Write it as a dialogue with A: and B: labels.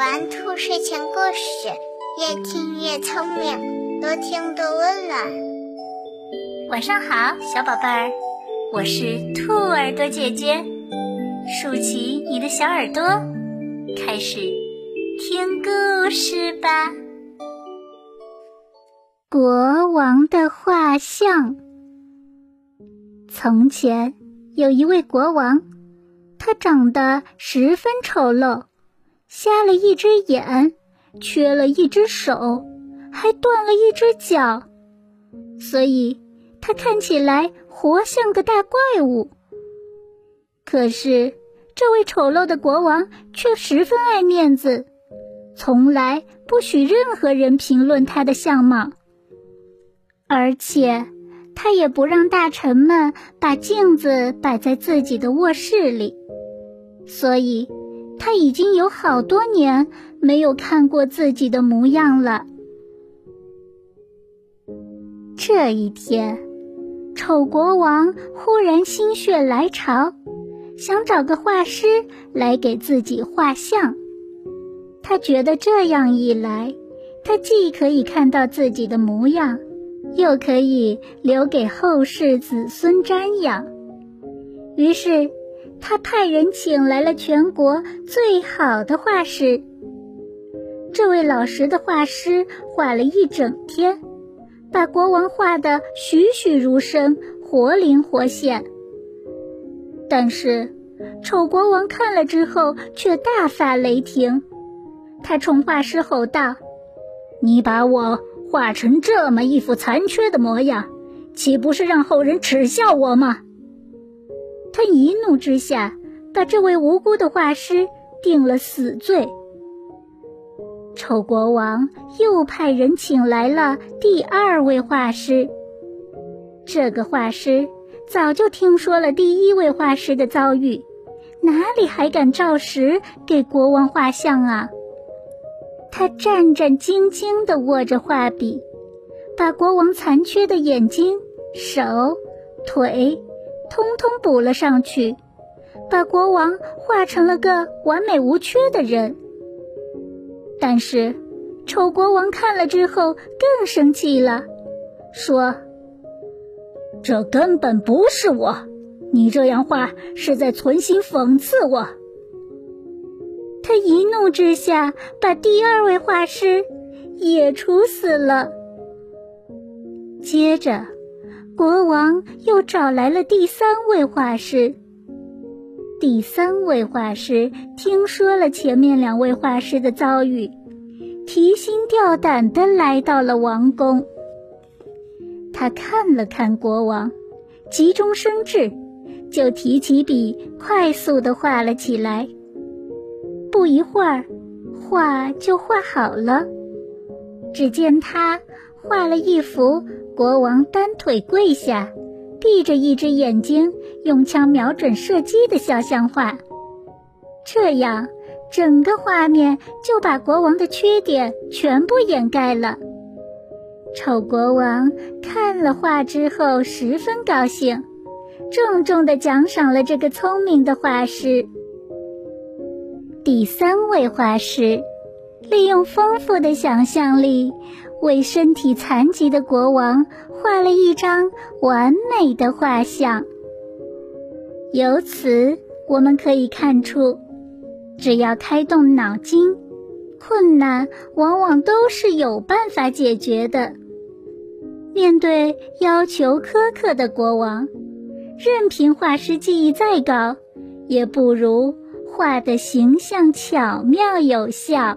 A: 玩兔睡前故事，越听越聪明，多听多温暖。
B: 晚上好，小宝贝儿，我是兔耳朵姐姐，竖起你的小耳朵，开始听故事吧。国王的画像。从前有一位国王，他长得十分丑陋。瞎了一只眼，缺了一只手，还断了一只脚，所以他看起来活像个大怪物。可是，这位丑陋的国王却十分爱面子，从来不许任何人评论他的相貌，而且他也不让大臣们把镜子摆在自己的卧室里，所以。他已经有好多年没有看过自己的模样了。这一天，丑国王忽然心血来潮，想找个画师来给自己画像。他觉得这样一来，他既可以看到自己的模样，又可以留给后世子孙瞻仰。于是。他派人请来了全国最好的画师。这位老实的画师画了一整天，把国王画得栩栩如生、活灵活现。但是，丑国王看了之后却大发雷霆，他冲画师吼道：“你把我画成这么一副残缺的模样，岂不是让后人耻笑我吗？”他一怒之下，把这位无辜的画师定了死罪。丑国王又派人请来了第二位画师。这个画师早就听说了第一位画师的遭遇，哪里还敢照实给国王画像啊？他战战兢兢地握着画笔，把国王残缺的眼睛、手、腿。通通补了上去，把国王画成了个完美无缺的人。但是，丑国王看了之后更生气了，说：“这根本不是我，你这样画是在存心讽刺我。”他一怒之下，把第二位画师也处死了。接着。国王又找来了第三位画师。第三位画师听说了前面两位画师的遭遇，提心吊胆地来到了王宫。他看了看国王，急中生智，就提起笔，快速地画了起来。不一会儿，画就画好了。只见他画了一幅。国王单腿跪下，闭着一只眼睛，用枪瞄准射击的肖像画。这样，整个画面就把国王的缺点全部掩盖了。丑国王看了画之后十分高兴，重重的奖赏了这个聪明的画师。第三位画师利用丰富的想象力。为身体残疾的国王画了一张完美的画像。由此，我们可以看出，只要开动脑筋，困难往往都是有办法解决的。面对要求苛刻的国王，任凭画师技艺再高，也不如画的形象巧妙有效。